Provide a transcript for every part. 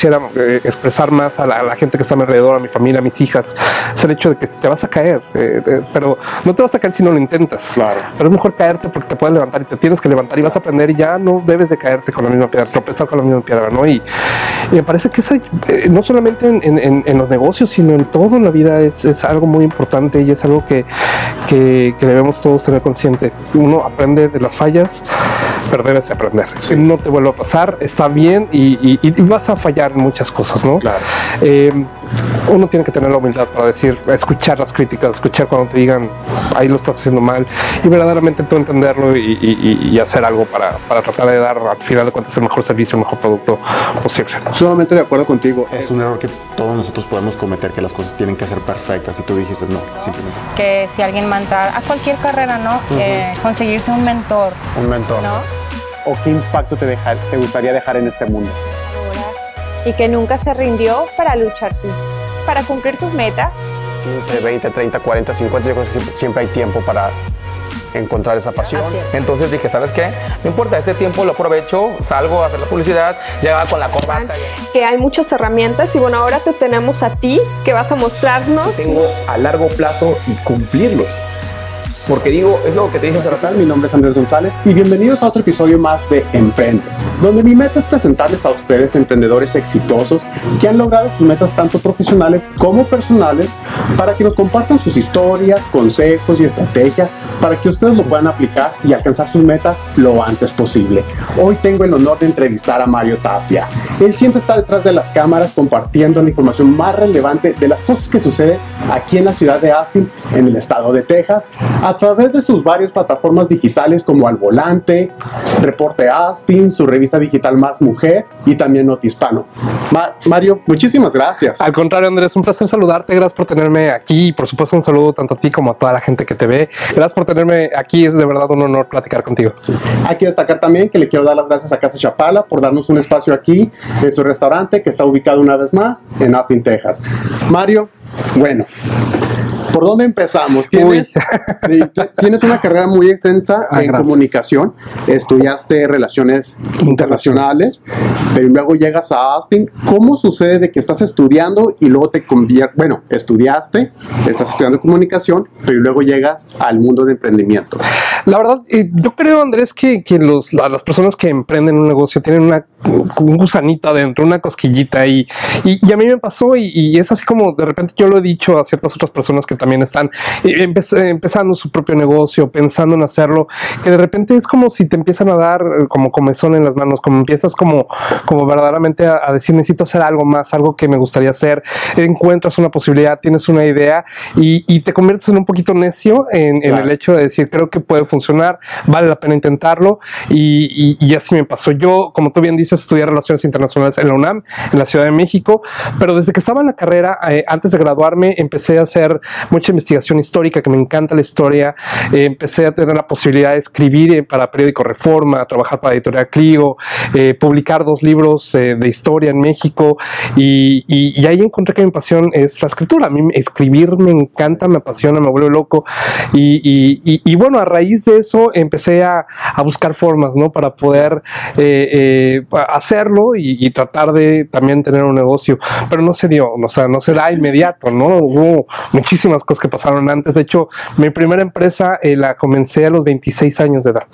quisiera eh, expresar más a la, gente que está a mi alrededor, a mi familia, a mis hijas, es el hecho de que te vas a caer, eh, eh, pero no te vas a caer si no lo intentas. Claro. Pero es mejor caerte porque te puedes levantar y te tienes que levantar y vas a aprender y ya no debes de caerte con la misma piedra, tropezar con la misma piedra, ¿no? Y, me parece que eso, no solamente en, los negocios, sino en todo en la vida es, es algo muy importante y es algo que, que, debemos todos tener consciente. Uno aprende de las fallas, pero debes aprender. Si no te vuelve a pasar, está bien y, vas a fallar en muchas cosas, ¿no? Claro. Eh, uno tiene que tener la humildad para decir, escuchar las críticas, escuchar cuando te digan, ahí lo estás haciendo mal, y verdaderamente tú entenderlo y, hacer algo para, para, tratar de dar al final de cuentas el mejor servicio, el mejor producto posible. Sumamente de acuerdo contigo. Es un error que todos nosotros podemos cometer, que las cosas tienen que ser perfectas, y tú dijiste no, simplemente. Que si alguien va a entrar a cualquier carrera, ¿no? Eh, conseguirse un mentor. Un mentor. ¿no? ¿O qué impacto te, dejar, te gustaría dejar en este mundo? Y que nunca se rindió para luchar sus para cumplir sus metas. 15, 20, 30, 40, 50, yo creo que siempre, hay tiempo para encontrar esa pasión. Entonces dije, ¿sabes qué? No importa, este tiempo lo aprovecho, salgo a hacer la publicidad, llegaba con la corbata. Que hay muchas herramientas y bueno, ahora te tenemos a ti que vas a mostrarnos. Tengo a largo plazo y cumplirlos. Porque digo, es lo que te dije hace rato. Mi nombre es Andrés González y bienvenidos a otro episodio más de Emprende, donde mi meta es presentarles a ustedes emprendedores exitosos que han logrado sus metas tanto profesionales como personales para que nos compartan sus historias, consejos y estrategias para que ustedes lo puedan aplicar y alcanzar sus metas lo antes posible. Hoy tengo el honor de entrevistar a Mario Tapia. Él siempre está detrás de las cámaras compartiendo la información más relevante de las cosas que suceden aquí en la ciudad de Austin, en el estado de Texas, a través de sus varias plataformas digitales como Al Volante, Reporte Austin, su revista digital Más Mujer y también Notispano. Mario, muchísimas gracias. Al contrario, Andrés, un placer saludarte. Gracias por tenerme aquí y por supuesto un saludo tanto a ti como a toda la gente que te ve. Gracias por tenerme aquí. Es de verdad un honor platicar contigo. Hay que destacar también que le quiero dar las gracias a Casa Chapala por darnos un espacio aquí en su restaurante que está ubicado una vez más en Austin, Texas. Mario, bueno, ¿Por dónde empezamos? Tienes, tienes una carrera muy extensa ah, en comunicación, estudiaste relaciones internacionales, pero luego llegas a Austin. ¿Cómo sucede de que estás estudiando y luego te conviertes, bueno, estudiaste, estás estudiando comunicación, pero luego llegas al mundo de emprendimiento? La verdad, eh, yo creo, Andrés, que, que los, las personas que emprenden un negocio tienen una, un gusanito adentro, una cosquillita y, y, a mí me pasó y, y es así como de repente yo lo he dicho a ciertas otras personas que también están empezando su propio negocio, pensando en hacerlo, que de repente es como si te empiezan a dar eh, como comezón en las manos, como empiezas como, como verdaderamente a, decir necesito hacer algo más, algo que me gustaría hacer, encuentras una posibilidad, tienes una idea y, te conviertes en un poquito necio en, el hecho de decir creo que puede funcionar, vale la pena intentarlo y, así me pasó. Yo, como tú bien dices, estudié relaciones internacionales en la UNAM, en la Ciudad de México, pero desde que estaba en la carrera, eh, antes de graduarme, empecé a hacer mucha investigación histórica, que me encanta la historia. Eh, empecé a tener la posibilidad de escribir eh, para Periódico Reforma, trabajar para Editorial Clio, eh, publicar dos libros de historia en México y, y, ahí encontré que mi pasión es la escritura. A mí escribir me encanta, me apasiona, me vuelve loco y, y bueno, a raíz de eso empecé a, a buscar formas, ¿no? Para poder hacerlo y, tratar de también tener un negocio, pero no se dio, o sea, no se da inmediato, ¿no? Hubo muchísimas cosas que pasaron antes. De hecho, mi primera empresa eh, la comencé a los 26 años de edad.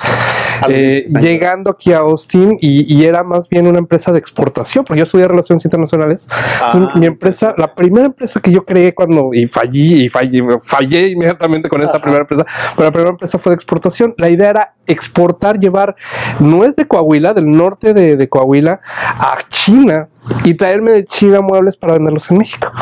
Eh, llegando aquí a Austin y, era más bien una empresa de exportación, porque yo estudié relaciones internacionales. Ah. Mi empresa, la primera empresa que yo creé cuando y fallí y fallé, fallé inmediatamente con esta primera empresa, pero la primera empresa fue de exportación. La idea era exportar, llevar nuez de Coahuila, del norte de, de Coahuila, a China y traerme de China muebles para venderlos en México.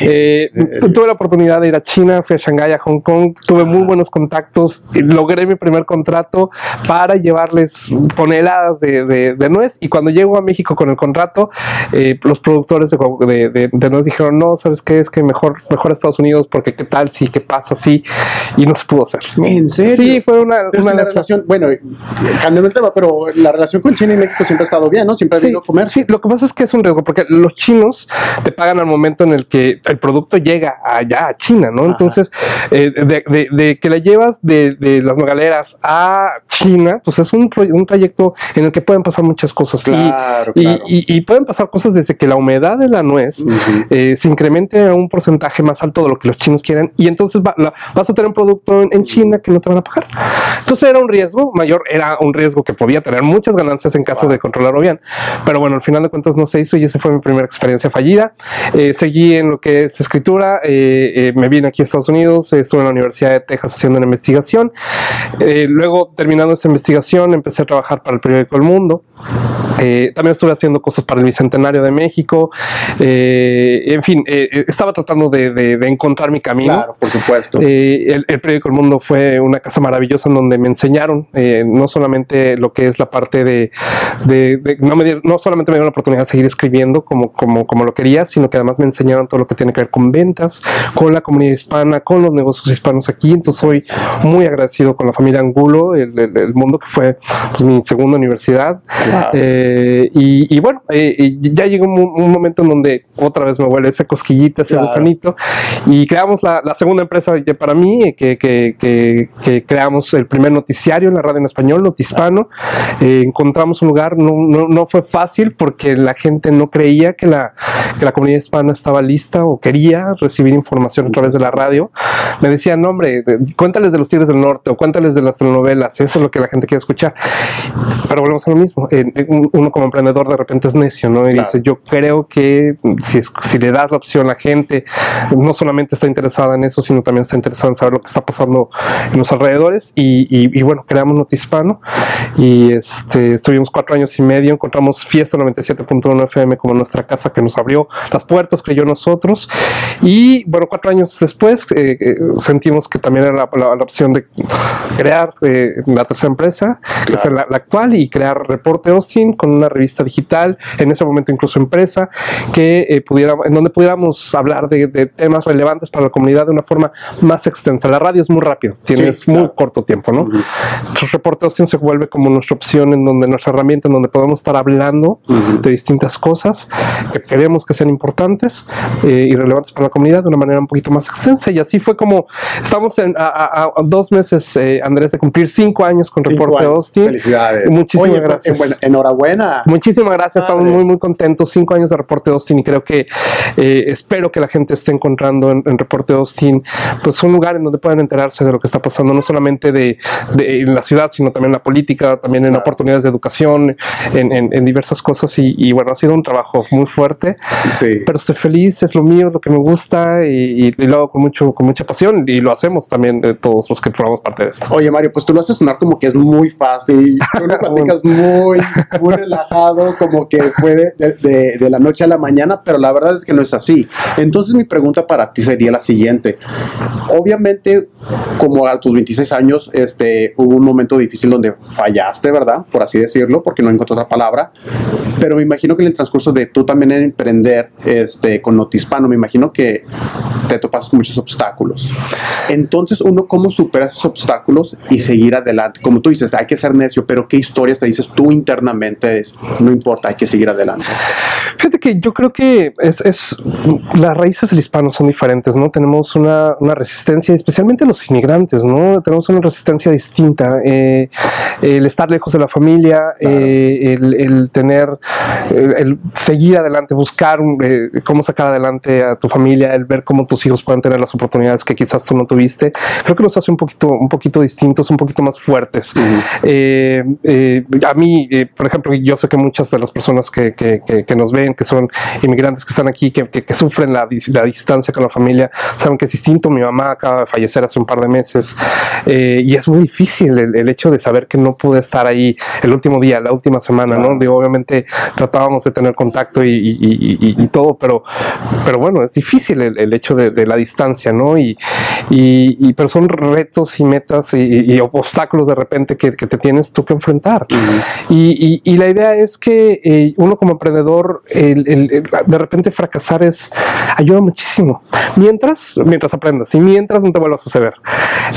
Eh, tuve la oportunidad de ir a China, fui a Shanghái, a Hong Kong, tuve muy buenos contactos, logré mi primer contrato para llevarles toneladas de, de, nuez y cuando llego a México con el contrato, eh, los productores de, de, nuez dijeron, no, ¿sabes qué? Es que mejor, mejor Estados Unidos porque qué tal, sí, qué pasa, sí, y no se pudo hacer. ¿En serio? Sí, fue una, una relación, bueno, cambiando el tema, pero la relación con China y México siempre ha estado bien, ¿no? Siempre ha habido comercio. Sí, lo que pasa es que es un riesgo porque los chinos te pagan al momento en el que el producto llega allá a China, ¿no? Entonces, eh, de, de- de que la llevas de, de las nogaleras a China, pues es un, un trayecto en el que pueden pasar muchas cosas. Y- Claro, y, claro. y- y pueden pasar cosas desde que la humedad de la nuez eh, se incremente a un porcentaje más alto de lo que los chinos quieren y entonces va- la- vas a tener un producto en, en China que no te van a pagar. Entonces era un riesgo mayor, era un riesgo que podía tener muchas ganancias en caso de controlarlo bien, pero bueno, al final de cuentas no se hizo y esa fue mi primera experiencia fallida. Eh, seguí en lo que es escritura, eh, eh, me vine aquí a Estados Unidos, estuve en la Universidad de Texas haciendo una investigación. Eh, luego, terminando esa investigación, empecé a trabajar para el periódico El Mundo. Eh, también estuve haciendo cosas para el Bicentenario de México. Eh, en fin, eh, eh, estaba tratando de, de- de encontrar mi camino. Claro, por supuesto. Eh, el, el periódico El Mundo fue una casa maravillosa en donde me enseñaron eh, no solamente lo que es la parte de, de- de- no, me dieron- no solamente me dieron la oportunidad de seguir escribiendo como, como, como lo quería, sino que además me enseñaron todo lo que tiene que ver con ventas, con la comunidad hispana, con los negocios hispanos aquí. Entonces soy muy agradecido con la familia Angulo, el, el- el Mundo que fue pues, mi segunda universidad. Claro. Eh, y, y bueno, eh, ya llegó un, un momento en donde otra vez me vuelve esa cosquillita, ese Claro. gusanito, y creamos la, la segunda empresa ya para mí, eh, que, que, que, que creamos el primer noticiario en la radio en español, Notispano. Eh, encontramos un lugar, no, no, no fue fácil porque la gente no creía que la, que la comunidad hispana estaba lista o quería recibir información a través de la radio. Me decían, no, hombre, cuéntales de los Tigres del Norte o cuéntales de las telenovelas, eso es lo que la gente quiere escuchar. Pero volvemos a lo mismo. Uno como emprendedor de repente es necio, ¿no? Y Claro. dice, yo creo que si, es- si le das la opción a la gente, no solamente está interesada en eso, sino también está interesada en saber lo que está pasando en los alrededores. Y, y- y bueno, creamos Notispano y este, estuvimos cuatro años y medio, encontramos Fiesta 97.1 FM como nuestra casa que nos abrió las puertas, creyó nosotros. Y bueno, cuatro años después eh, eh, sentimos que también era la, la- la opción de crear eh, la tercera empresa, que es la, la actual, y crear Reporte Austin con una revista digital, en ese momento incluso empresa, que eh, pudiera, en donde pudiéramos hablar de, de temas relevantes para la comunidad de una forma más extensa. La radio es muy rápido, tienes Sí, muy claro. corto tiempo, ¿no? Entonces, Reporte Austin se vuelve como nuestra opción, en donde nuestra herramienta, en donde podemos estar hablando Ujú. de distintas cosas que queremos que sean importantes eh, y relevantes para la comunidad de una manera un poquito más extensa. Y así fue como estamos en, a, a- a dos meses, eh, Andrés, de cumplir cinco años con Cinco Reporte años. Austin. Felicidades. Muchísimas Oye, pues, gracias. bueno, enhorabuena. Muchísimas gracias, estamos Padre. muy muy contentos. Cinco años de Reporte Austin y creo que eh, espero que la gente esté encontrando en, en Reporte Austin pues un lugar en donde puedan enterarse de lo que está pasando, no solamente de, de- en la ciudad, sino también en la política, también en Claro. oportunidades de educación, en, en- en diversas cosas y, y bueno, ha sido un trabajo muy fuerte, Sí. pero estoy feliz, es lo mío, lo que me gusta y, y- y lo hago con, mucho, con mucha pasión y lo hacemos también de todos los que formamos parte de esto. Oye, Mario, pues tú lo haces sonar como que es muy fácil. Tú lo platicas muy, muy relajado, como que fue de, de- de- la noche a la mañana, pero la verdad es que no es así. Entonces, mi pregunta para ti sería la siguiente. Obviamente, como a tus 26 años, este, hubo un momento difícil donde fallaste, ¿verdad? Por así decirlo, porque no encontré otra palabra. Pero me imagino que en el transcurso de tú también en emprender este, con Notispano, me imagino que te topas con muchos obstáculos. Entonces, uno, ¿cómo supera esos obstáculos y seguir adelante? Como tú dices, hay que ser necio, pero ¿qué historias te dices tú internamente? Es, no importa, hay que seguir adelante. Fíjate que yo creo que es, es- las raíces del hispano son diferentes, ¿no? Tenemos una, una resistencia, especialmente los inmigrantes, ¿no? Tenemos una resistencia distinta. eh, el estar lejos de la familia, eh, el, el tener, el, el seguir adelante, buscar un, eh, cómo sacar adelante a tu familia, el ver cómo tus hijos pueden tener las oportunidades que quizás tú no tuviste, creo que nos hace un poquito, un poquito distintos, un poquito más fuertes. Eh, eh, a mí, eh, por ejemplo, yo sé que muchas de las personas que, que- que- que nos ven, que son inmigrantes que están aquí, que, sufren la, la distancia con la familia, saben que es distinto. Mi mamá acaba de fallecer hace un par de meses eh, y es muy difícil el, el hecho de saber que no pude estar ahí el último día, la última semana, ¿no? Digo, obviamente tratábamos de tener contacto y, y- y- y- todo, pero, pero bueno, es difícil el, el hecho de, de la distancia, ¿no? Y, pero son retos y metas y, obstáculos de repente que, te tienes tú que enfrentar. Y, y- y la la idea es que eh, uno como emprendedor, el- el- el- de repente fracasar es ayuda muchísimo. Mientras, mientras aprendas y mientras no te vuelva a suceder.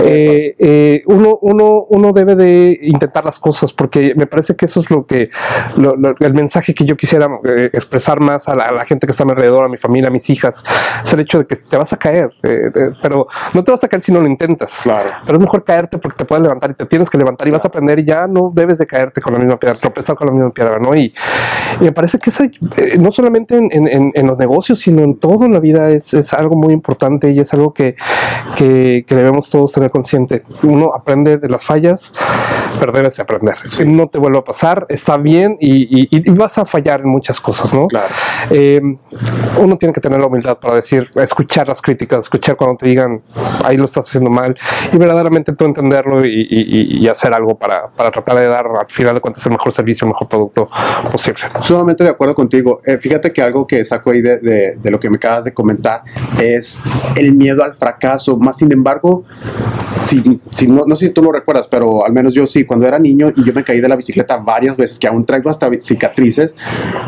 Eh, eh, uno, uno, uno debe de intentar las cosas porque me parece que eso es lo que lo- lo- el mensaje que yo quisiera eh, expresar más a la, a la gente que está a mi alrededor, a mi familia, a mis hijas, es el hecho de que te vas a caer, eh, eh, pero no te vas a caer si no lo intentas. Claro. Pero es mejor caerte porque te puedes levantar y te tienes que levantar y vas a aprender y ya no debes de caerte con la misma piedra, tropezar con la misma piedra, ¿no? Y, y me parece que eh, no solamente en, en- en- los negocios, sino en todo en la vida es, es algo muy importante y es algo que, que- que debemos todos tener consciente. Uno aprende de las fallas, pero debes de aprender. Si no te vuelve a pasar, está bien y, y- y vas a fallar en muchas cosas, ¿no? Claro. Eh, uno tiene que tener la humildad para decir, escuchar las críticas, escuchar cuando te digan, ahí lo estás haciendo mal, y verdaderamente tú entenderlo y- y hacer algo para, para tratar de dar al final de cuentas el mejor servicio, el mejor producto posible. Sumamente de acuerdo contigo. Eh, fíjate que algo que saco ahí de, de- de lo que me acabas de comentar es el miedo al fracaso. Más sin embargo, si, si no, no sé si tú lo recuerdas, pero al menos yo sí, cuando era niño y yo me caí de la bicicleta varias veces, que aún traigo hasta cicatrices,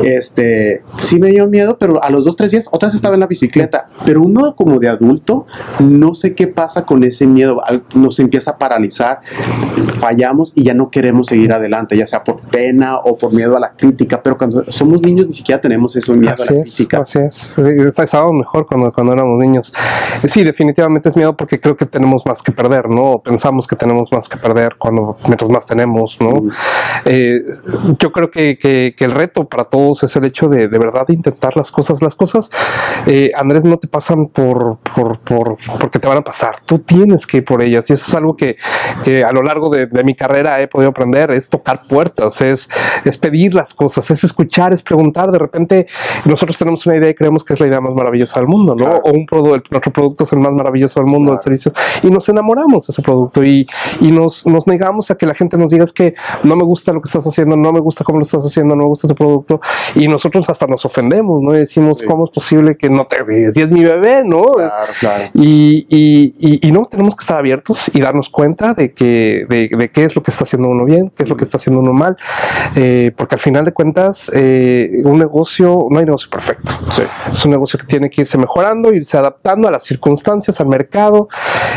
este, sí me dio miedo, pero a los dos, tres días otra vez estaba en la bicicleta. Pero uno como de adulto, no sé qué pasa con ese miedo, nos empieza a paralizar, fallamos y ya no queremos seguir adelante, ya sea por pena o por miedo a la crítica, pero cuando somos niños ni siquiera tenemos ese miedo Así a la es, crítica. así es. Sí, Estábamos mejor cuando, cuando éramos niños. Sí, definitivamente es miedo porque creo que tenemos más que perder, ¿no? Pensamos que tenemos más que perder cuando más tenemos, ¿no? Eh, yo creo que, que- que el reto para todos es el hecho de de verdad intentar las cosas. Las cosas, eh, Andrés, no te pasan por, por, por- porque te van a pasar. Tú tienes que ir por ellas. Y eso es algo que, que a lo largo de, de mi carrera he podido aprender. Es tocar puertas, es, es pedir las cosas, es escuchar, es preguntar. De repente nosotros tenemos una idea y creemos que es la idea más maravillosa del mundo, ¿no? Claro. O un producto, nuestro producto es el más maravilloso del mundo, el Claro. servicio. Y nos enamoramos de ese producto y, y nos, nos negamos a que la gente nos diga es que no me gusta lo que estás haciendo, no me gusta cómo lo estás haciendo, no me gusta tu producto. Y nosotros hasta nos ofendemos, ¿no? Y decimos, Sí. ¿cómo es posible que no te si es mi bebé, ¿no? Claro, claro. Y, y- y- y no, tenemos que estar abiertos y darnos cuenta de que de, de qué es lo que está haciendo uno bien, qué es lo que está haciendo uno mal, eh, porque al final de cuentas eh, un negocio, no hay negocio perfecto. Sí. Es un negocio que tiene que irse mejorando, irse adaptando a las circunstancias, al mercado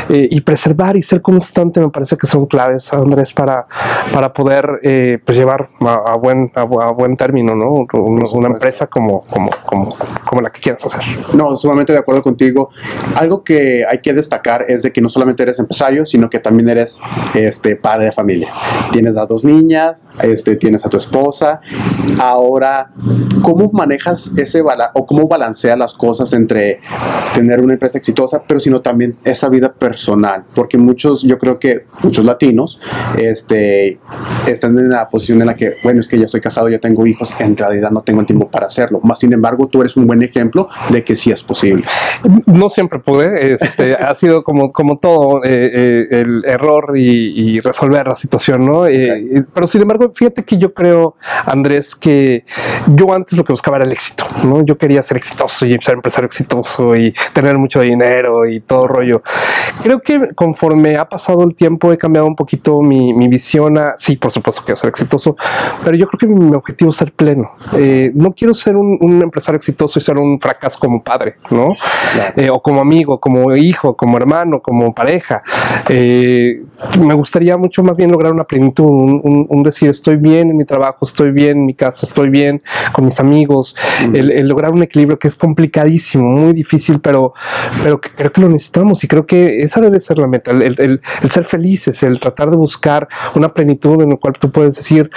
eh, y preservar y ser constante me parece que son claves, Andrés, para, para poder eh, pues llevar a, a buen, a, a buen término ¿no? una, empresa como, como, como, como la que quieras hacer. No, sumamente de acuerdo contigo. Algo que hay que destacar es de que no solamente eres empresario, sino que también eres este, padre de familia. Tienes a dos niñas, este, tienes a tu esposa. Ahora, ¿cómo manejas ese bala o cómo balanceas las cosas entre tener una empresa exitosa, pero sino también esa vida personal? Porque muchos, yo creo que muchos latinos este, están en la posición en la que, bueno, es que ya estoy casado, ya tengo hijos, en realidad no tengo el tiempo para hacerlo. Más sin embargo, tú eres un buen ejemplo de que sí es posible. No siempre pude, este, ha sido como, como todo eh, eh, el error y, y resolver la situación, ¿no? Eh, pero sin embargo, fíjate que yo creo, Andrés, que yo antes lo que buscaba era el éxito, ¿no? Yo quería ser exitoso y ser empresario exitoso y tener mucho dinero y todo rollo. Creo que conforme ha pasado el tiempo he cambiado un poquito mi, mi visión a, sí, por supuesto quiero ser exitoso, pero yo creo que mi, objetivo es ser pleno. Eh, no quiero ser un, un empresario exitoso y ser un fracaso como padre, ¿no? Claro. Eh, o como amigo, como hijo, como hermano, como pareja. Eh, me gustaría mucho más bien lograr una plenitud, un, un- un decir estoy bien en mi trabajo, estoy bien en mi casa, estoy bien con mis amigos, el, el lograr un equilibrio que es complicadísimo, muy difícil, pero, pero que creo que lo necesitamos y creo que esa debe ser la meta, el, el- el- el ser felices, el tratar de buscar una plenitud en la cual tú puedes decir,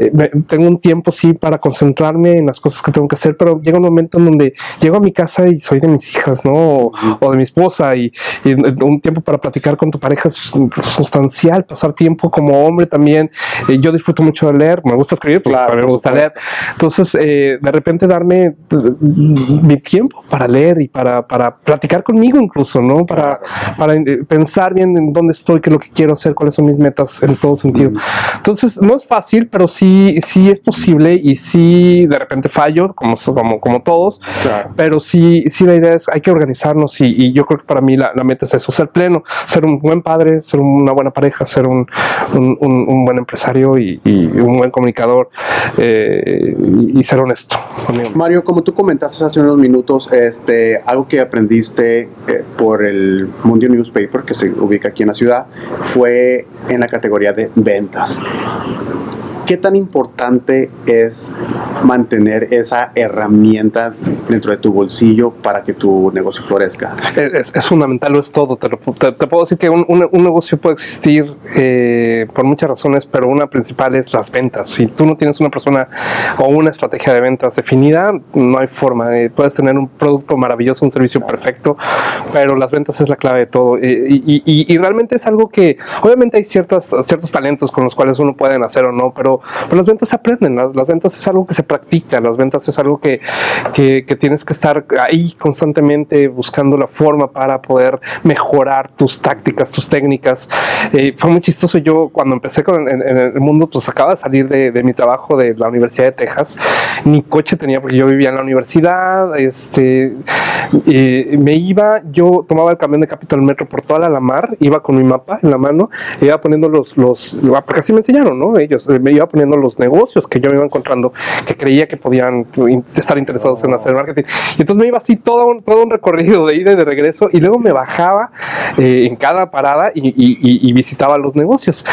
eh, tengo un tiempo sí para concentrarme en las cosas que tengo que hacer, pero llega un momento en donde llego a mi casa y soy de mis hijas, ¿no? O, o de mi esposa y, y un tiempo para platicar con tu pareja es sustancial, pasar tiempo como hombre también. Eh, yo disfruto mucho de leer, me gusta escribir, pues Claro, también me gusta leer. Entonces, eh, de repente darme eh, mi tiempo para leer y para, para platicar conmigo incluso, ¿no? Para, para eh, pensar bien en dónde estoy, qué es lo que quiero hacer, cuáles son mis metas en todo sentido. Entonces, no es fácil, pero sí, sí es posible y sí de repente fallo, como, como, como todos, Claro. pero sí, sí la idea es hay que organizarnos y, y yo creo que para mí la, la meta es eso, ser pleno, ser un buen padre, ser una buena pareja, ser un, un, un- un buen empresario y, y un buen comunicador eh, y, y ser honesto conmigo. Mario, como tú comentaste hace unos minutos, este, algo que aprendiste eh, por el Mundo Newspaper, que se ubica aquí en la ciudad, fue en la categoría de ventas. ¿Qué tan importante es mantener esa herramienta dentro de tu bolsillo para que tu negocio florezca? Es, es fundamental, lo es todo. Te, lo- te- te puedo decir que un, un- un negocio puede existir eh, por muchas razones, pero una principal es las ventas. Si tú no tienes una persona o una estrategia de ventas definida, no hay forma. Eh, puedes tener un producto maravilloso, un servicio perfecto, pero las ventas es la clave de todo. Eh, y, y- y- y realmente es algo que, obviamente, hay ciertas, ciertos talentos con los cuales uno puede hacer o no, pero, pero las ventas se aprenden. Las, las ventas es algo que se practica. Las ventas es algo que, que, que tienes que estar ahí constantemente buscando la forma para poder mejorar tus tácticas, tus técnicas. Eh, fue muy chistoso. Yo cuando empecé con, en, en el mundo, pues acaba de salir de, de mi trabajo de la Universidad de Texas. Ni coche tenía porque yo vivía en la universidad. Este, eh, me iba, yo tomaba el camión de Capital Metro por toda la Lamar, iba con mi mapa en la mano, iba poniendo los, los, porque así me enseñaron, ¿no? Ellos, eh, me iba poniendo los negocios que yo me iba encontrando, que creía que podían estar interesados en hacer marketing. Y entonces me iba así todo un, todo un recorrido de ida y de regreso, y luego me bajaba eh, en cada parada y, y- y- y visitaba los negocios.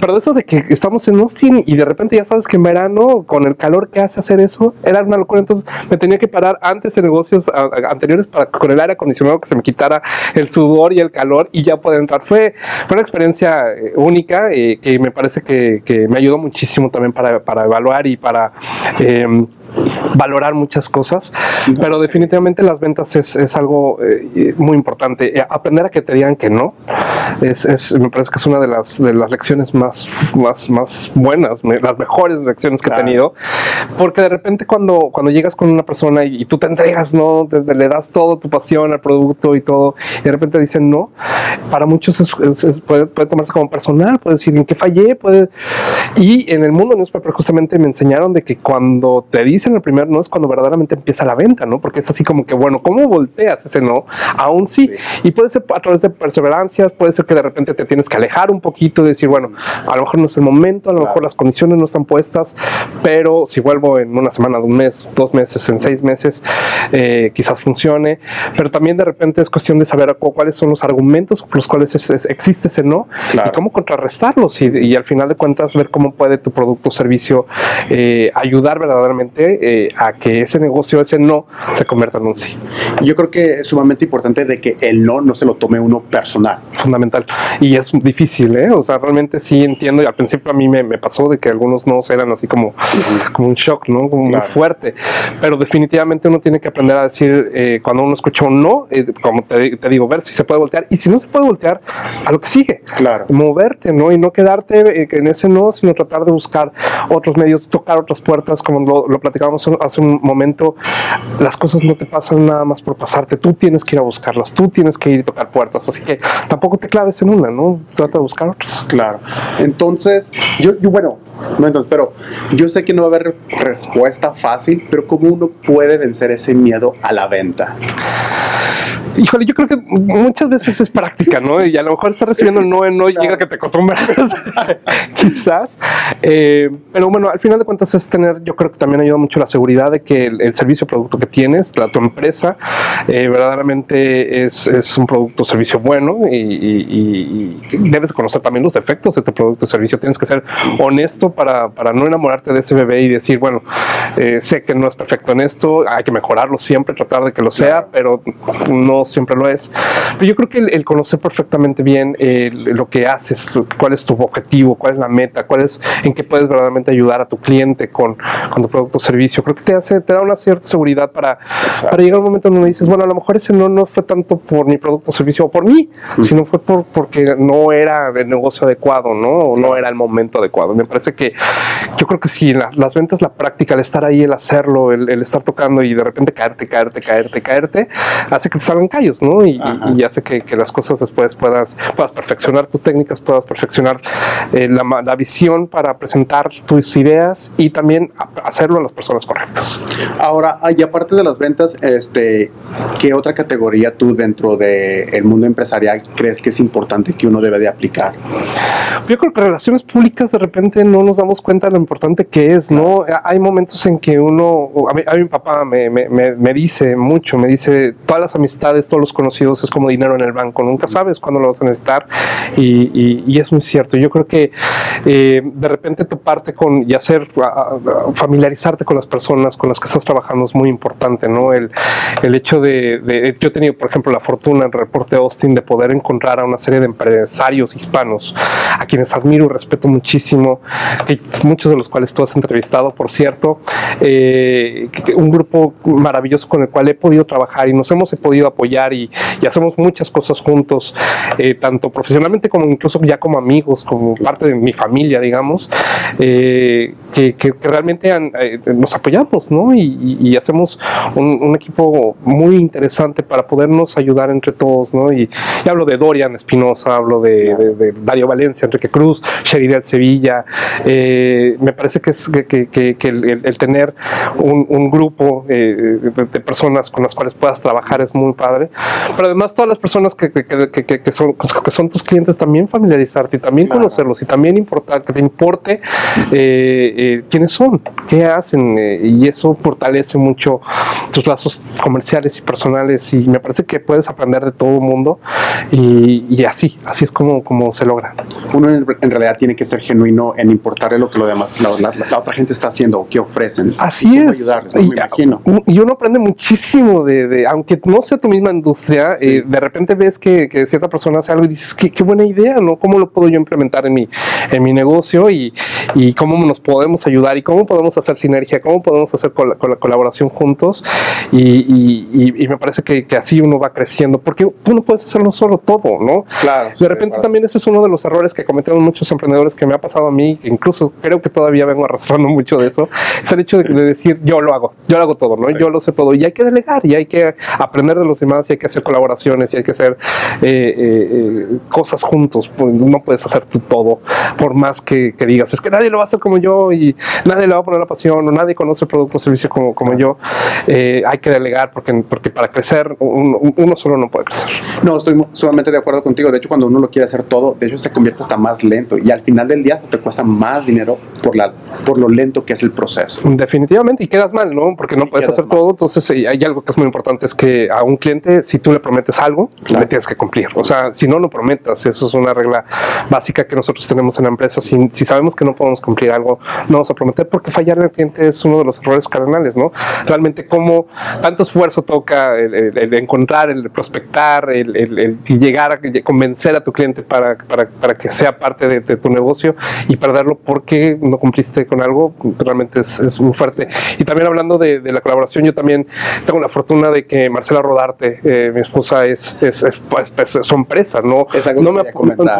Pero eso de que estamos en Austin y de repente ya sabes que en verano, con el calor que hace hacer eso, era una locura. Entonces me tenía que parar antes en negocios a- a- anteriores para con el aire acondicionado que se me quitara el sudor y el calor y ya poder entrar. Fue, fue una experiencia eh, única eh, que me parece que, que me ayudó muchísimo también para, para evaluar y para... em, valorar muchas cosas, pero definitivamente las ventas es, es algo eh, muy importante. Eh, aprender a que te digan que no, es, es- me parece que es una de las, de las lecciones más, más, más buenas, me- las mejores lecciones que Claro. he tenido, porque de repente cuando, cuando llegas con una persona y, y tú te entregas, ¿no? Le das todo tu pasión al producto y todo, y de repente dicen no, para muchos es- puede, puede tomarse como personal, puede decir en qué fallé, puede... Y en el mundo newspaper justamente me enseñaron de que cuando te dicen el primer no es cuando verdaderamente empieza la venta, ¿no? Porque es así como que, bueno, ¿cómo volteas ese no? Aún sí. Y puede ser a través de perseverancias, puede ser que de repente te tienes que alejar un poquito decir, bueno, a lo mejor no es el momento, a lo mejor las condiciones no están puestas, pero si vuelvo en una semana, un mes, dos meses, en seis meses, eh, quizás funcione. Pero también de repente es cuestión de saber cu- cuáles son los argumentos por los cuales es- es- existe ese no Claro. y cómo contrarrestarlos y, y al final de cuentas ver cómo puede tu producto o servicio eh, ayudar verdaderamente eh, a que ese negocio, ese no, se convierta en un sí. Yo creo que es sumamente importante de que el no no se lo tome uno personal. Fundamental. Y es difícil, ¿eh? O sea, realmente sí entiendo y al principio a mí me, me pasó de que algunos no eran así como, como un shock, ¿no? Como Claro. muy fuerte. Pero definitivamente uno tiene que aprender a decir, eh, cuando uno escucha un no, eh, como te, te digo, ver si se puede voltear y si no se puede voltear, a lo que sigue. Claro. moverte, ¿no? Y no quedarte eh, en ese no, sino tratar de buscar otros medios, tocar otras puertas, como lo, lo platicábamos hace un momento. Las cosas no te pasan nada más por pasarte, tú tienes que ir a buscarlas, tú tienes que ir y tocar puertas, así que tampoco te claves en una, ¿no? Trata de buscar otras. Claro. Entonces, yo, yo bueno, no entonces, pero yo sé que no va a haber respuesta fácil, pero ¿cómo uno puede vencer ese miedo a la venta? Híjole, yo creo que muchas veces es práctica, ¿no? Y a lo mejor estar recibiendo no en no llega que te acostumbras, quizás. Eh, pero bueno, al final de cuentas es tener, yo creo que también ayuda mucho la seguridad de que el, el servicio o producto que tienes, la, tu empresa, eh, verdaderamente es, es un producto o servicio bueno y, y- y debes de conocer también los efectos de tu producto o servicio. Tienes que ser honesto para, para no enamorarte de ese bebé y decir, bueno, eh, sé que no es perfecto en esto, hay que mejorarlo siempre, tratar de que lo sea, pero no siempre lo es. Pero yo creo que el, el conocer perfectamente bien eh, lo que haces, cuál es tu objetivo, cuál es la meta, cuál es en qué puedes verdaderamente ayudar a tu cliente con, con tu producto o servicio, creo que te hace, te da una cierta seguridad para, para llegar a un momento donde dices, bueno, a lo mejor ese no, no fue tanto por mi producto o servicio o por mí, sino fue por, porque no era el negocio adecuado, ¿no? O no era el momento adecuado. Me parece que yo creo que sí, la- las ventas, la práctica, el estar ahí, el hacerlo, el, el estar tocando y de repente caerte, caerte, caerte, caerte, hace que te salgan callos, ¿no? Y, y hace que, que las cosas después puedas, puedas perfeccionar tus técnicas, puedas perfeccionar eh, la, la visión para presentar tus ideas y también hacerlo a las personas correctas. Ahora, ah, y aparte de las ventas, este, ¿qué otra categoría tú dentro del mundo empresarial crees que es importante que uno debe de aplicar? Yo creo que relaciones públicas de repente no nos damos cuenta de lo importante que es, ¿no? Hay momentos en que uno, a mí, a mi papá me, me- me- me dice mucho, me dice, todas las amistades, todos los conocidos es como dinero en el banco, nunca sabes cuándo lo vas a necesitar y, y- y es muy cierto. Yo creo que eh, de repente toparte con y hacer, familiarizarte con las personas con las que estás trabajando es muy importante, ¿no? El, el hecho de, de- yo he tenido, por ejemplo, la fortuna en Reporte Austin de poder encontrar a una serie de empresarios hispanos a quienes admiro y respeto muchísimo, que muchos de los cuales tú has entrevistado, por cierto, eh, un grupo maravilloso con el cual he podido trabajar y nos hemos podido apoyar y, y hacemos muchas cosas juntos, eh, tanto profesionalmente como incluso ya como amigos, como parte de mi familia, digamos, eh, que, realmente eh, nos apoyamos, ¿no? Y, hacemos un, equipo muy interesante para podernos ayudar entre todos, ¿no? Y, hablo de Dorian Espinosa, hablo de, de- Dario Valencia, Enrique Cruz, Sheridan Sevilla. me parece que, que, el, tener un, un grupo de, de personas con las cuales puedas trabajar es muy padre. Pero además todas las personas que, que- que- que- son, que son tus clientes también familiarizarte y también Claro. conocerlos y también importar, que te importe eh, eh, quiénes son, qué hacen eh, y eso fortalece mucho tus lazos comerciales y personales y me parece que puedes aprender de todo el mundo y, y así, así es como, como se logra. Uno en, en realidad tiene que ser genuino en importarle lo que lo demás, la, la- la otra gente está haciendo o qué ofrecen. Así es. ayudarles, ¿no? y, me imagino. y uno aprende muchísimo de, de- aunque no sea tu misma industria, Sí. eh, de repente ves que, que cierta persona hace algo y dices, qué, qué buena idea, ¿no? ¿Cómo lo puedo yo implementar en mi, en mi negocio y, y cómo nos podemos ayudar y cómo podemos hacer sinergia, cómo podemos hacer col- col- colaboración juntos? Y, y- y- y me parece que, que así uno va creciendo, porque tú no puedes hacerlo solo todo, ¿no? Claro. De repente también ese es uno de los errores que cometemos muchos emprendedores que me ha pasado a mí, que incluso creo que todavía vengo arrastrando mucho de eso, es el hecho de, de decir yo lo hago, yo lo hago todo, ¿no? Sí. Yo lo sé todo y hay que delegar y hay que aprender de los demás y hay que hacer colaboraciones y hay que hacer eh, eh, eh, cosas juntos, pues, no puedes hacer tú todo, por más que, que digas, es que nadie lo va a hacer como yo y nadie le va a poner la pasión o nadie conoce el producto o servicio como, como yo, Eh, hay que delegar porque, porque para crecer un- un- uno solo no puede crecer. No, estoy sumamente de acuerdo contigo. De hecho, cuando uno lo quiere hacer todo, de hecho se convierte hasta más lento y al final del día te cuesta más dinero por, la, por lo lento que es el proceso. Definitivamente, y quedas mal, ¿no? Porque no puedes quedas hacer mal. todo. Entonces, eh, hay algo que es muy importante: es que a un cliente, si tú le prometes algo, Claro. le tienes que cumplir. O sea, si no lo prometas, eso es una regla básica que nosotros tenemos en la empresa. Si, si sabemos que no podemos cumplir algo, no vamos a prometer, porque fallar al cliente es uno de los errores cardinales, ¿no? Realmente, como tanto esfuerzo toca el, el- el encontrar, el prospectar, el, el- el llegar a convencer a tu cliente para, para, para que sea parte de, de tu negocio y perderlo porque no cumpliste con algo, realmente es, es muy fuerte. Y también hablando de, de la colaboración, yo también tengo la fortuna de que Marcela Rodarte, eh, mi esposa, es, es, es, es- es su empresa, no, no, me,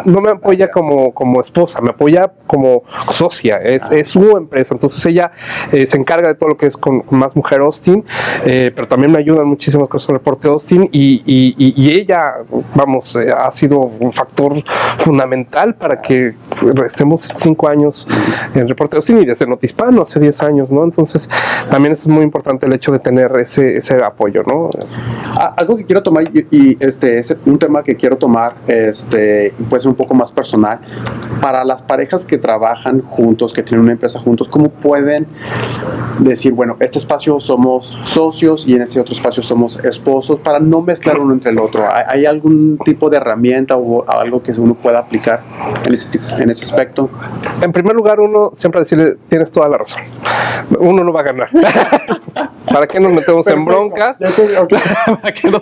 no apoya como, como esposa, me apoya como socia, es, Ah. es su empresa. Entonces ella eh, se encarga de todo lo que es con, con Más Mujer Austin, eh, pero también me ayudan muchísimas cosas el reporte Austin y, y- y- y ella, vamos, ha sido un factor fundamental para que estemos cinco años en reporte Austin y desde Notispano hace 10 años, ¿no? Entonces también es muy importante el hecho de tener ese, ese apoyo, ¿no? A- algo que quiero tomar y, este es un tema que quiero tomar este puede ser un poco más personal para las parejas que trabajan juntos que tienen una empresa juntos cómo pueden decir bueno este espacio somos socios y en este otro espacio somos esposos para no mezclar uno entre el otro hay algún tipo de herramienta o algo que uno pueda aplicar en ese tipo- en ese aspecto En primer lugar, uno siempre decirle, tienes toda la razón. Uno no va a ganar. ¿Para qué nos metemos en broncas? ¿Para qué no?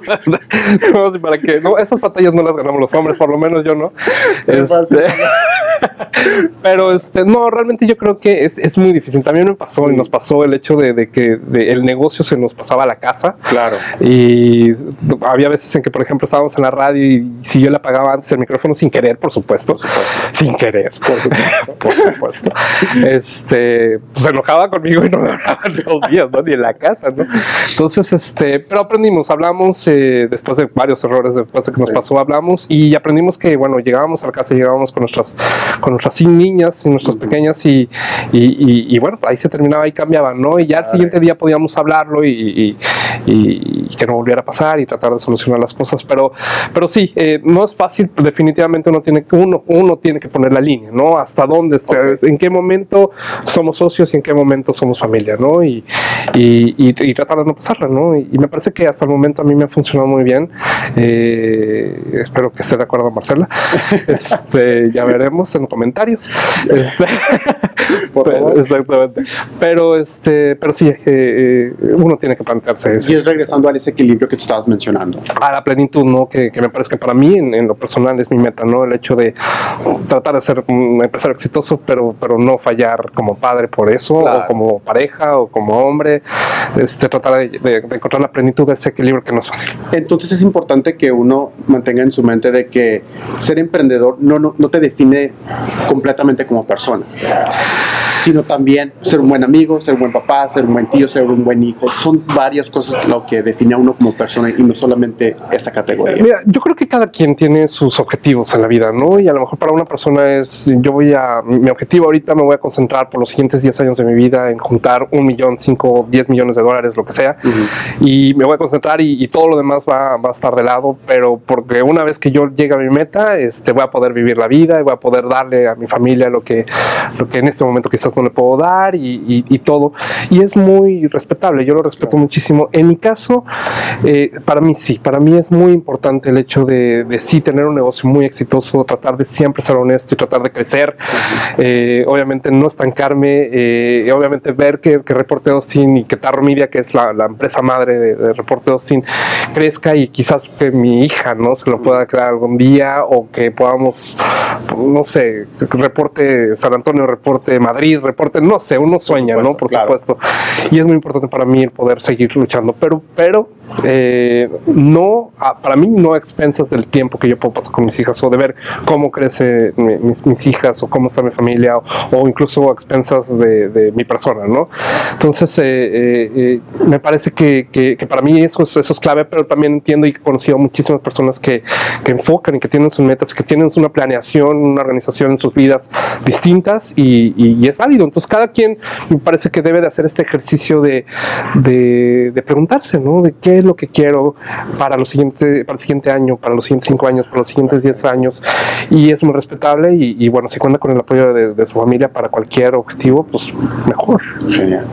No, sí, para qué? No, esas batallas no las ganamos los hombres, por lo menos yo no. Este, pero este, no, realmente yo creo que es, es muy difícil. También me pasó y nos pasó el hecho de, de que de- el negocio se nos pasaba a la casa. claro Y había veces en que, por ejemplo, estábamos en la radio y si yo le apagaba antes el micrófono sin querer, por supuesto, sin querer, creer. Por supuesto. Por supuesto. Este, pues se enojaba conmigo y no me hablaba en dos días, ¿no? Ni en la casa, ¿no? Entonces, este, pero aprendimos, hablamos eh, después de varios errores, después de que nos pasó, hablamos y aprendimos que, bueno, llegábamos a la casa, llegábamos con nuestras, con nuestras niñas y nuestras pequeñas y, y, y, y, bueno, ahí se terminaba y cambiaba, ¿no? Y ya al siguiente día podíamos hablarlo y, y, que no volviera a pasar y tratar de solucionar las cosas, pero, pero sí, eh, no es fácil, definitivamente uno tiene, uno, uno tiene que poner la línea, ¿no? Hasta dónde, okay. en qué momento somos socios y en qué momento somos familia, ¿no? Y, y, tratar de no pasarla, ¿no? Y, me parece que hasta el momento a mí me ha funcionado muy bien. Eh, espero que esté de acuerdo Marcela. Este, ya veremos en los comentarios. Este, pero, exactamente. Pero, este, pero sí, eh, eh, uno tiene que plantearse eso. Y es regresando a ese equilibrio que tú estabas mencionando. A la plenitud, ¿no? Que, que me parece que para mí, en, en, lo personal, es mi meta, ¿no? El hecho de tratar de ser un empresario exitoso, pero, pero no fallar como padre por eso, claro. o como pareja, o como hombre. Este, tratar de, encontrar la plenitud de ese equilibrio que no es fácil. Entonces es importante que uno mantenga en su mente de que ser emprendedor no, no, no te define completamente como persona sino también ser un buen amigo, ser un buen papá, ser un buen tío, ser un buen hijo. Son varias cosas lo que define a uno como persona y no solamente esa categoría. Mira, yo creo que cada quien tiene sus objetivos en la vida, ¿no? Y a lo mejor para una persona es, yo voy a, mi objetivo ahorita me voy a concentrar por los siguientes 10 años de mi vida en juntar un millón, 5, 10 millones de dólares, lo que sea, uh -huh. y me voy a concentrar y, y todo lo demás va, va, a estar de lado, pero porque una vez que yo llegue a mi meta, este, voy a poder vivir la vida y voy a poder darle a mi familia lo que, lo que en este momento quizás no le puedo dar y, y, y, todo. Y es muy respetable, yo lo respeto muchísimo. En mi caso, eh, para mí sí, para mí es muy importante el hecho de, de, sí tener un negocio muy exitoso, tratar de siempre ser honesto y tratar de crecer. Eh, obviamente no estancarme, eh, obviamente ver que, que, Reporte Austin y que Tarro Media, que es la, la empresa madre de, de, Reporte Austin, crezca y quizás que mi hija no se lo pueda crear algún día o que podamos, no sé, Reporte San Antonio, Reporte Madrid, Reporte no sé, uno sueña, supuesto, ¿no? Por claro. supuesto. Y es muy importante para mí el poder seguir luchando, pero, pero eh, no, para mí no a expensas del tiempo que yo puedo pasar con mis hijas o de ver cómo crece mis, mis hijas o cómo está mi familia o, o incluso a expensas de, de, mi persona, ¿no? Entonces, eh, eh, eh, me parece que, que, que, para mí eso es, eso es clave, pero también entiendo y he conocido muchísimas personas que, que enfocan y que tienen sus metas, que tienen una planeación, una organización en sus vidas distintas y, y, y es válido. Entonces, cada quien me parece que debe de hacer este ejercicio de, de, de preguntarse, ¿no? De qué es lo que quiero para, lo siguiente, para el siguiente año, para los siguientes cinco años, para los siguientes diez años. Y es muy respetable y, y bueno, si cuenta con el apoyo de, de, su familia para cualquier objetivo, pues mejor. Genial.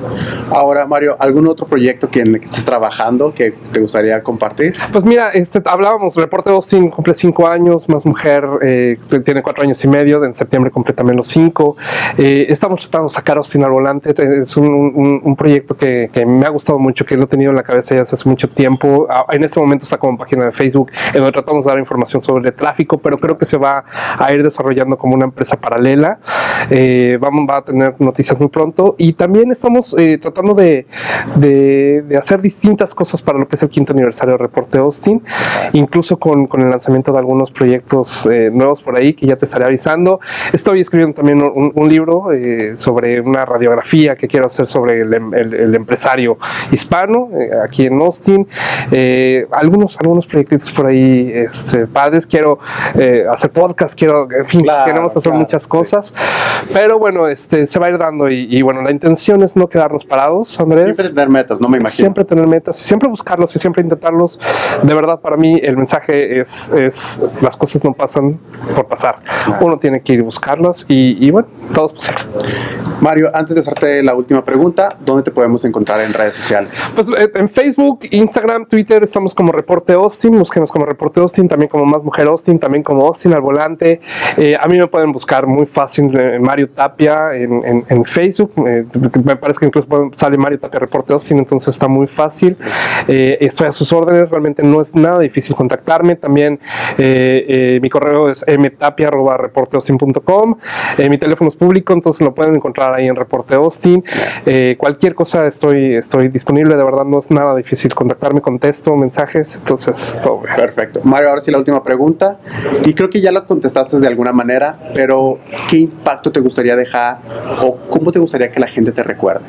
Ahora, Mario, ¿algún otro proyecto que en el que estés trabajando que te gustaría compartir? Pues mira, este, hablábamos, Reporte Austin cumple cinco años, Más Mujer eh, tiene cuatro años y medio, en septiembre cumple también los cinco. Eh, estamos tratando de sacar Austin al volante, es un, un, un proyecto que, que, me ha gustado mucho, que lo he tenido en la cabeza ya hace mucho tiempo. En este momento está como página de Facebook, en donde tratamos de dar información sobre tráfico, pero creo que se va a ir desarrollando como una empresa paralela. Eh, vamos, va a tener noticias muy pronto y también estamos eh, tratando de, de, hacer distintas cosas para lo que es el quinto aniversario de Reporte Austin, incluso con, con el lanzamiento de algunos proyectos eh, nuevos por ahí que ya te estaré avisando. Estoy escribiendo también un, un libro eh, sobre una radiografía que quiero hacer sobre el, el empresario hispano aquí en Austin. Algunos, algunos proyectos por ahí este, padres. Quiero hacer podcast, quiero, en fin, claro, queremos hacer claro, muchas cosas. Sí. Pero bueno, este, se va a ir dando y, y bueno, la intención es no quedarnos parados, Andrés. Siempre tener metas, no me imagino. Siempre tener metas, siempre buscarlos y siempre intentarlos. De verdad, para mí el mensaje es, es las cosas no pasan por pasar. Claro. Uno tiene que ir a buscarlas y, y, bueno, todo es posible. Mario, antes de hacerte la última pregunta, ¿dónde te podemos encontrar en redes sociales? Pues eh, en Facebook, Instagram, Twitter, estamos como Reporte Austin, búsquenos como Reporte Austin, también como Más Mujer Austin, también como Austin al volante. Eh, a mí me pueden buscar muy fácil eh, Mario Tapia en, en, Facebook, me parece que incluso sale Mario Tapia Reporte Austin, entonces está muy fácil. Estoy a sus órdenes, realmente no es nada difícil contactarme. También mi correo es mtapia.reporteaustin.com. mi teléfono es público, entonces lo pueden encontrar ahí en Reporte Austin. Eh, cualquier cosa estoy, estoy disponible, de verdad no es nada difícil contactarme, contesto mensajes, entonces todo bien. Perfecto. Mario, ahora sí la última pregunta. Y creo que ya lo contestaste de alguna manera, pero ¿qué impacto te gustaría dejar o cómo te gustaría que la gente te recuerde?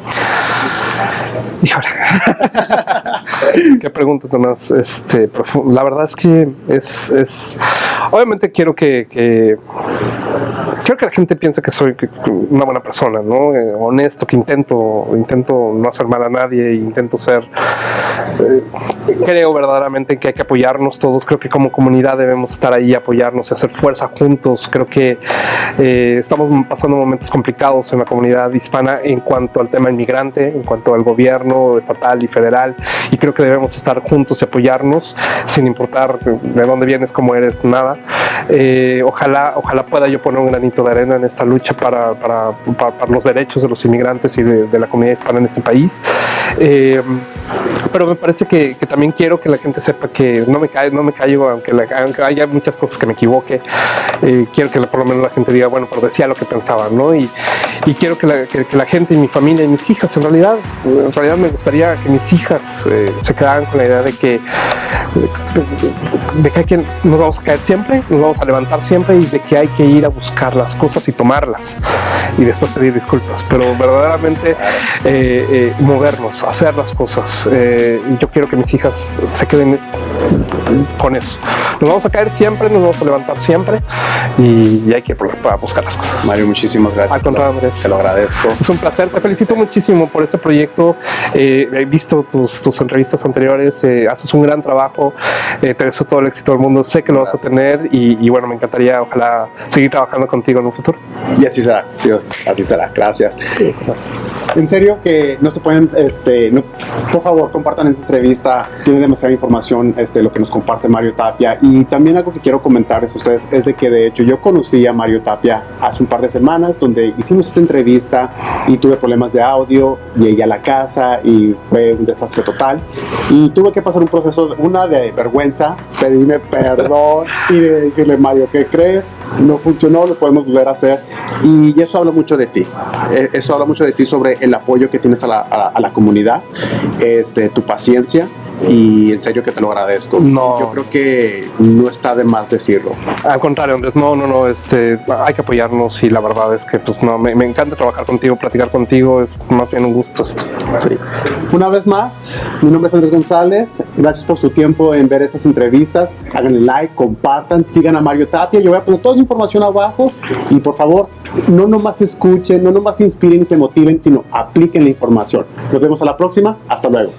Híjole. Qué pregunta tan más este, profunda. La verdad es que es, es obviamente quiero que, que- quiero que la gente piense que soy una buena persona, ¿no? Eh, honesto, que intento, intento no hacer mal a nadie, intento ser eh, creo verdaderamente que hay que apoyarnos todos. Creo que como comunidad debemos estar ahí, apoyarnos y hacer fuerza juntos. Creo que eh, estamos pasando momentos complicados en la comunidad hispana en cuanto al tema inmigrante, en cuanto al gobierno estatal y federal. Y creo que debemos estar juntos y apoyarnos sin importar de dónde vienes, cómo eres, nada. Eh, ojalá, ojalá pueda yo poner un granito de arena en esta lucha para, para, para- los derechos de los inmigrantes y de, la comunidad hispana en este país. Eh, pero me parece que, que también quiero que la gente sepa que no me cae, no me callo, aunque, haya muchas cosas que me equivoque. eh, quiero que por lo menos la gente diga, bueno, pero decía lo que pensaba, ¿no? Y, y quiero que la, que- la gente y mi familia y mis hijas, en realidad, en realidad me gustaría que mis hijas eh, se quedaran con la idea de que, de que nos vamos a caer siempre, nos vamos a levantar siempre y de que hay que ir a buscar cosas y tomarlas y después pedir disculpas, pero verdaderamente eh, eh, movernos, hacer las cosas. Eh, yo quiero que mis hijas se queden con eso. Nos vamos a caer siempre, nos vamos a levantar siempre y, y hay que buscar las cosas. Mario, muchísimas gracias. Al contrario, Andrés. Te lo agradezco. Es un placer, te felicito muchísimo por este proyecto. Eh, he visto tus, tus entrevistas anteriores, eh, haces un gran trabajo, eh, te deseo todo el éxito del mundo, sé que lo vas a tener y, y bueno, me encantaría, ojalá, seguir trabajando contigo en un futuro. Y así será, sí, así será. Gracias. En serio que no se pueden, este, no- por favor, compartan esta entrevista. Tiene demasiada información, este, lo que nos comparte Mario Tapia. Y también algo que quiero comentarles a ustedes es de que de hecho yo conocí a Mario Tapia hace un par de semanas, donde hicimos esta entrevista y tuve problemas de audio, llegué a la casa y fue un desastre total. Y tuve que pasar un proceso, una de vergüenza, pedirme perdón y de decirle, Mario, ¿qué crees? No funcionó, lo podemos volver a hacer. Y eso habla mucho de ti. Eh, Eso habla mucho de ti sobre el apoyo que tienes a la, a a la comunidad, este, tu paciencia. Y en serio que te lo agradezco. No. Yo creo que no está de más decirlo. Al contrario, Andrés, no, no, no, este, hay que apoyarnos y la verdad es que pues no, me, me encanta trabajar contigo, platicar contigo, es más bien un gusto esto. Sí. Una vez más, mi nombre es Andrés González. Gracias por su tiempo en ver estas entrevistas. Háganle like, compartan, sigan a Mario Tapia. Yo voy a poner toda esa información abajo. Y por favor, no nomás escuchen, no nomás se inspiren y se motiven, sino apliquen la información. Nos vemos a la próxima. Hasta luego.